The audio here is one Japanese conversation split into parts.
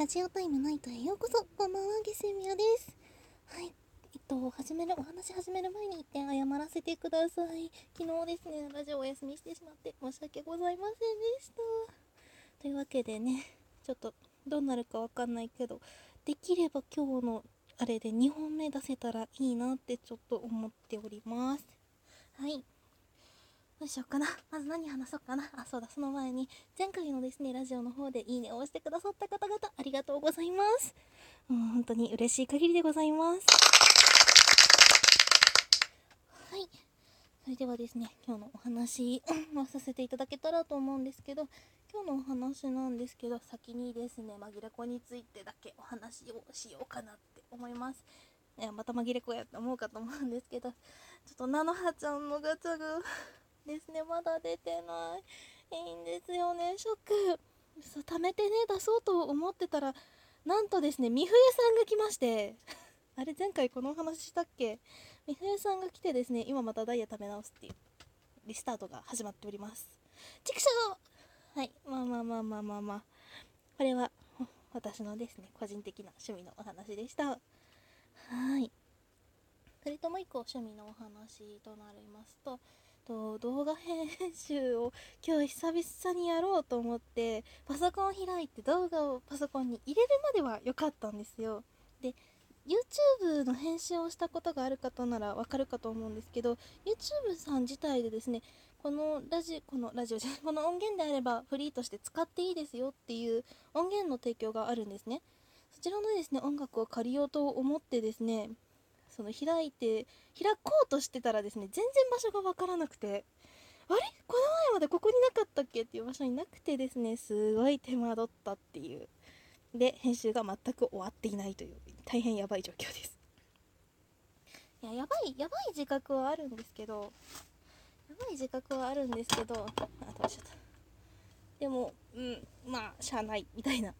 ラジオタイムナイトへようこそ。こんばんはゲセミヤです。はい。えっと始めるお話始める前に一点謝らせてください。昨日ですねラジオお休みしてしまって申し訳ございませんでした。というわけでねちょっとどうなるかわかんないけどできれば今日のあれで2本目出せたらいいなってちょっと思っております。はい。うしようかな。まず何話そうかな。あ、そうだ、その前に、前回のですね、ラジオの方でいいねを押してくださった方々、ありがとうございます。うん、本当に嬉しい限りでございます。はい。それではですね、今日のお話をさせていただけたらと思うんですけど、今日のお話なんですけど、先にですね、紛れ子についてだけお話をしようかなって思います。いや、また紛れ子やって思うかと思うんですけど、ちょっと菜の葉ちゃんのガチャがですね。まだ出てない。いいんですよね。ショック。そう貯めてね出そうと思ってたらなんとですね美冬さんが来まして。あれ前回このお話したっけ？美冬さんが来てですね今またダイヤ貯め直すっていうリスタートが始まっております。チクショーはい。まあまあまあまあまあまあ。これは私のですね個人的な趣味のお話でした。はい。それともう一個趣味のお話となりますとと動画編集を今日久々にやろうと思ってパソコンを開いて動画をパソコンに入れるまでは良かったんですよ。で YouTube の編集をしたことがある方ならわかるかと思うんですけど YouTube さん自体でですねこのラジこのラジオじゃ この音源であればフリーとして使っていいですよっていう音源の提供があるんですね。そちらのですね音楽を借りようと思ってですねその開いて開こうとしてたらですね全然場所が分からなくてあれ？この前までここになかったっけっていう場所になくてですねすごい手間取ったっていう。で編集が全く終わっていないという大変やばい状況です。いややばいやばい自覚はあるんですけどやばい自覚はあるんですけどあどうしちゃった。でもうんまあしゃあないみたいな。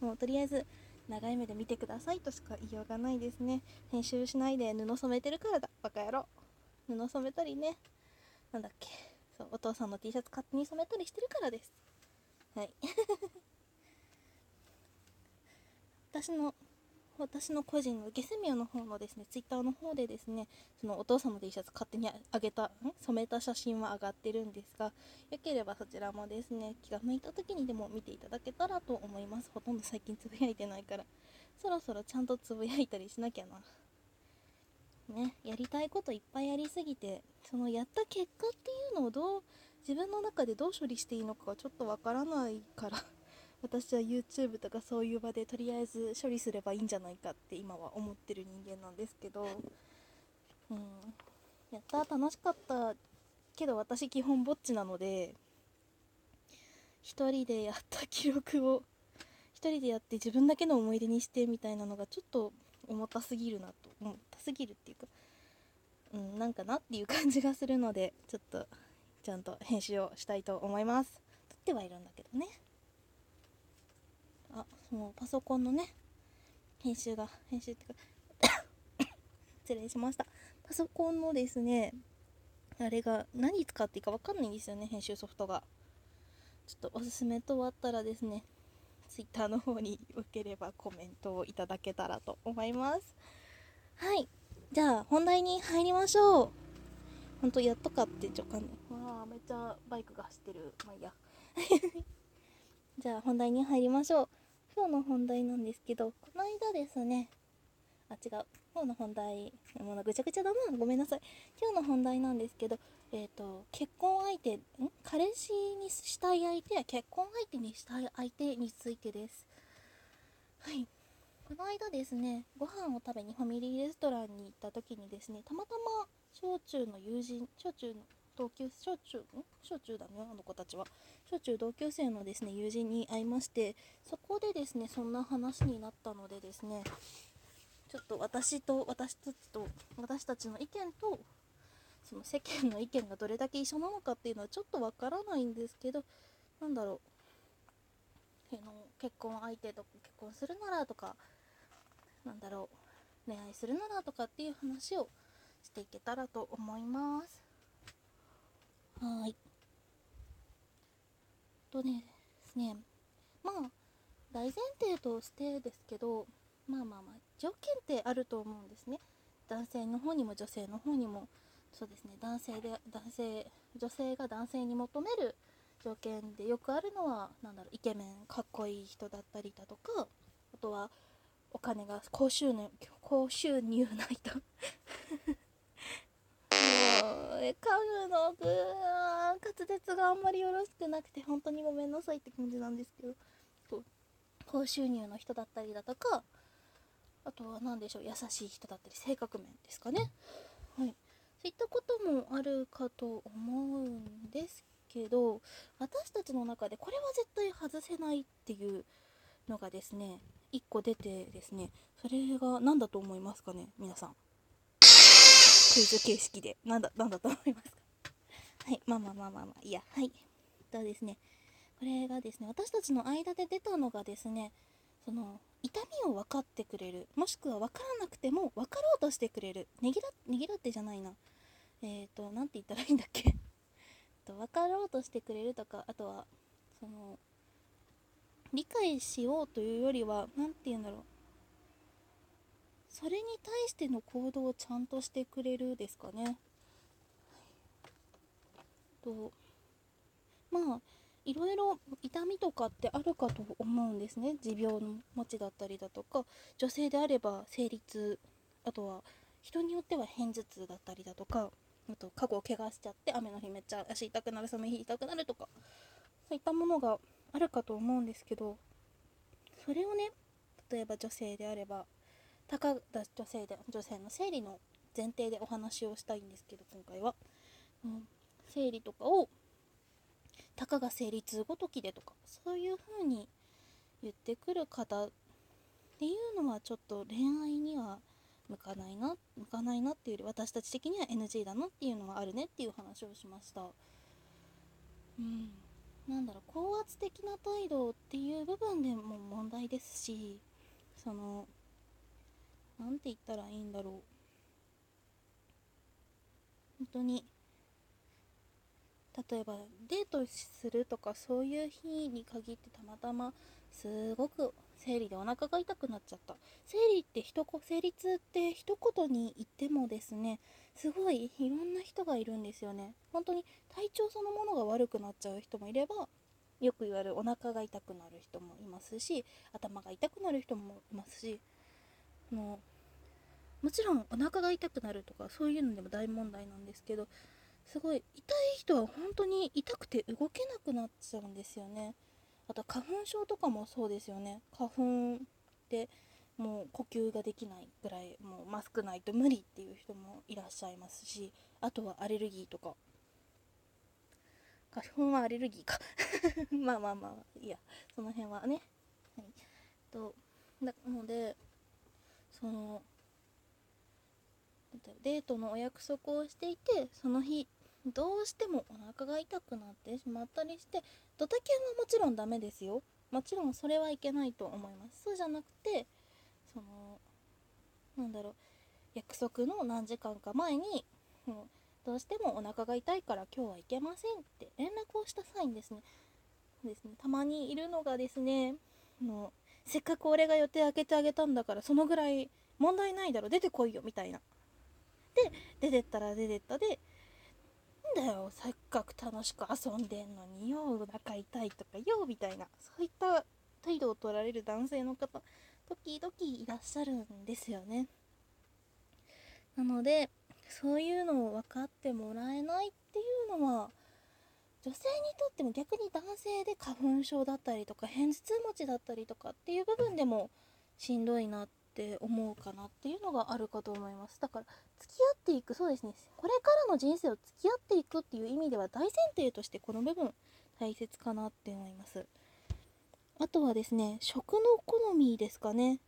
もうとりあえず長い目で見てくださいとしか言いようがないですね。編集しないで布染めてるからだ。バカ野郎。布染めたりね。なんだっけ。そうお父さんの T シャツ勝手に染めたりしてるからです。はい。私の私の個人のゲセミアの方のですね、ツイッターの方でですね、そのお父さんの T シャツ勝手にあげた、染めた写真は上がってるんですが、よければそちらもですね、気が向いた時にでも見ていただけたらと思います。ほとんど最近つぶやいてないから、そろそろちゃんとつぶやいたりしなきゃな。ね、やりたいこといっぱいやりすぎて、そのやった結果っていうのをどう、自分の中でどう処理していいのかがちょっとわからないから私は YouTube とかそういう場でとりあえず処理すればいいんじゃないかって今は思ってる人間なんですけど、うん、やった楽しかったけど私基本ぼっちなので1人でやった記録を1人でやって自分だけの思い出にしてみたいなのがちょっと重たすぎるなと重たすぎるっていうか、うん、なんかなっていう感じがするのでちょっとちゃんと編集をしたいと思います。撮ってはいるんだけどね。そのパソコンのね編集が編集ってか 失礼しました。パソコンのですねあれが何使っていいか分かんないんですよね編集ソフトが。ちょっとおすすめと終わったらですね Twitter の方によければコメントをいただけたらと思います。はい。じゃあ本題に入りましょう。ほんとやっとかってちょかんわあめっちゃバイクが走ってる。まあいいや。じゃあ本題に入りましょう今日の本題なんですけど、この間ですね、あ、違う。今日の本題、もうぐちゃぐちゃだな。ごめんなさい。今日の本題なんですけど、えっ、ー、と、結婚相手、ん？彼氏にしたい相手や結婚相手にしたい相手についてです。はい。この間ですね、ご飯を食べにファミリーレストランに行った時にですね、たまたま小中の友人、小中の同級小中ん？小中だねあの子たちは小中同級生のですね友人に会いましてそこでですねそんな話になったのでですねちょっと私と私たちと私たちの意見とその世間の意見がどれだけ一緒なのかっていうのはちょっとわからないんですけどなんだろうの結婚相手と結婚するならとかなんだろう恋愛するならとかっていう話をしていけたらと思います。はい。とねですね、まあ、大前提としてですけどまあまあまあ条件ってあると思うんですね。男性の方にも女性の方にも。そうですね男性で男性女性が男性に求める条件でよくあるのは何だろうイケメンかっこいい人だったりだとかあとはお金が高収入高収入な人もう噛むのぐー滑舌があんまりよろしくなくて本当にごめんなさいって感じなんですけど高収入の人だったりだとかあとは何でしょう優しい人だったり性格面ですかね。はい。そういったこともあるかと思うんですけど私たちの中でこれは絶対外せないっていうのがですね1個出てですねそれが何だと思いますかね皆さん。クイズ形式で。何だ何だと思いますか？はいまあまあまあまあまあいやはい。とですねこれがですね私たちの間で出たのがですねその痛みを分かってくれるもしくは分からなくても分かろうとしてくれるねぎらねぎらってじゃないな。えっ、ー、と何て言ったらいいんだっけ？と分かろうとしてくれるとかあとはその理解しようというよりは何て言うんだろう。それに対しての行動をちゃんとしてくれるですかね。とまあいろいろ痛みとかってあるかと思うんですね持病の持ちだったりだとか女性であれば生理痛あとは人によっては片頭痛だったりだとかあと過去を怪我しちゃって雨の日めっちゃ足痛くなる寒い日痛くなるとかそういったものがあるかと思うんですけどそれをね例えば女性であればたかだ女性で女性の生理の前提でお話をしたいんですけど今回は、うん、生理とかをたかが生理痛ごときでとかそういう風に言ってくる方っていうのはちょっと恋愛には向かないな向かないなっていうより私たち的には NG だなっていうのはあるねっていう話をしました。うん。なんだろう高圧的な態度っていう部分でも問題ですしその何て言ったらいいんだろう。本当に。例えばデートするとかそういう日に限ってたまたますごく生理でお腹が痛くなっちゃった。生理って一生理痛って一言に言ってもですねすごいいろんな人がいるんですよね。本当に体調そのものが悪くなっちゃう人もいればよく言われるお腹が痛くなる人もいますし頭が痛くなる人もいますしももちろんお腹が痛くなるとかそういうのでも大問題なんですけどすごい痛い人は本当に痛くて動けなくなっちゃうんですよね。あと花粉症とかもそうですよね。花粉でもう呼吸ができないぐらいもうマスクないと無理っていう人もいらっしゃいますしあとはアレルギーとか。花粉はアレルギーか。まあまあまあいや。その辺はね。はい。となのでそのデートのお約束をしていてその日どうしてもお腹が痛くなってしまったりしてドタキャンはもちろんダメですよ。もちろんそれはいけないと思います。そうじゃなくてそのなんだろう約束の何時間か前に、う、どうしてもお腹が痛いから今日は行けませんって連絡をした際にですね。ですね。たまにいるのがですねのせっかく俺が予定開けてあげたんだからそのぐらい問題ないだろ出てこいよみたいな。で出てったら出てったでんだよせっかく楽しく遊んでんのによお腹痛いとかよみたいなそういった態度を取られる男性の方時々いらっしゃるんですよね。なのでそういうのを分かってもらえないっていうのは女性にとっても逆に男性で花粉症だったりとか片頭痛持ちだったりとかっていう部分でもしんどいなってって思うかなっていうのがあるかと思います。だから付き合っていくそうですね。これからの人生を付き合っていくっていう意味では大前提としてこの部分大切かなって思います。あとはですね食の好みですかね。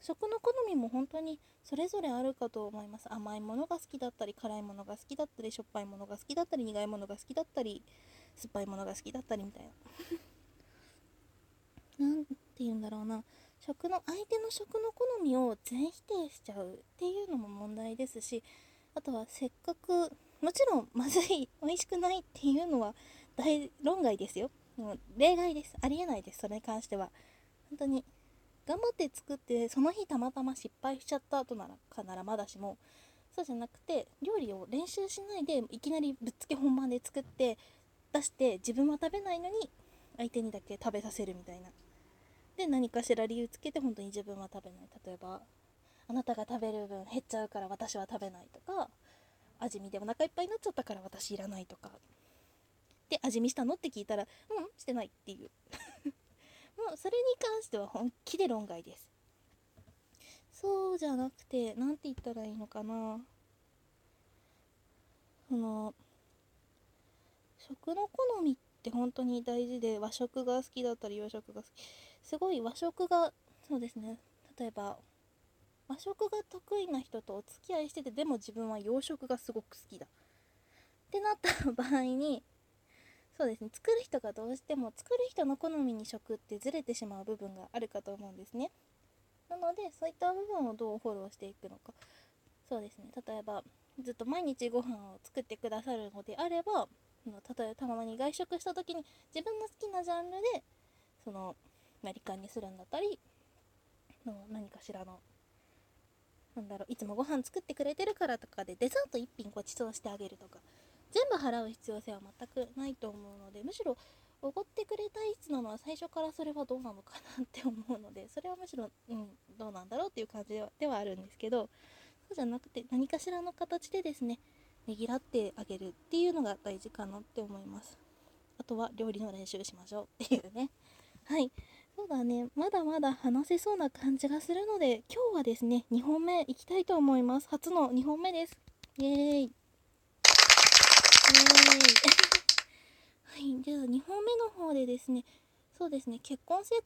食の好みも本当にそれぞれあるかと思います。甘いものが好きだったり辛いものが好きだったりしょっぱいものが好きだったり苦いものが好きだったり酸っぱいものが好きだったりみたいな。何て言うんだろうな。食の相手の食の好みを全否定しちゃうっていうのも問題ですしあとはせっかくもちろんまずい美味しくないっていうのは大論外ですよ。もう例外です。ありえないです。それに関しては。本当に頑張って作ってその日たまたま失敗しちゃった後ならかならまだしも。そうじゃなくて料理を練習しないでいきなりぶっつけ本番で作って出して自分は食べないのに相手にだけ食べさせるみたいな。で何かしら理由つけて本当に自分は食べない。例えばあなたが食べる分減っちゃうから私は食べないとか味見でお腹いっぱいになっちゃったから私いらないとか。で味見したのって聞いたらうんしてないっていう。もうそれに関しては本気で論外です。そうじゃなくて何て言ったらいいのかな。その食の好みって本当に大事で和食が好きだったり洋食が好き。すごい和食がそうですね。例えば和食が得意な人とお付き合いしててでも自分は洋食がすごく好きだ。ってなった場合にそうですね。作る人がどうしても作る人の好みに食ってずれてしまう部分があるかと思うんですね。なのでそういった部分をどうフォローしていくのか。そうですね。例えばずっと毎日ご飯を作ってくださるのであれば例えばたまに外食した時に自分の好きなジャンルでそのなりかにするんだったりの何かしらのなんだろういつもご飯作ってくれてるからとかでデザート1品ご馳走してあげるとか全部払う必要性は全くないと思うのでむしろおごってくれたいつなのは最初からそれはどうなのかなって思うのでそれはむしろ、うん、どうなんだろうっていう感じではではあるんですけどそうじゃなくて何かしらの形でですねねぎらってあげるっていうのが大事かなって思います。あとは料理の練習しましょうっていうね。はい。そうだね。まだまだ話せそうな感じがするので今日はですね2本目いきたいと思います。初の2本目です。イエーイ。イエーイ。はい。では2本目の方でですねそうですね。結婚生活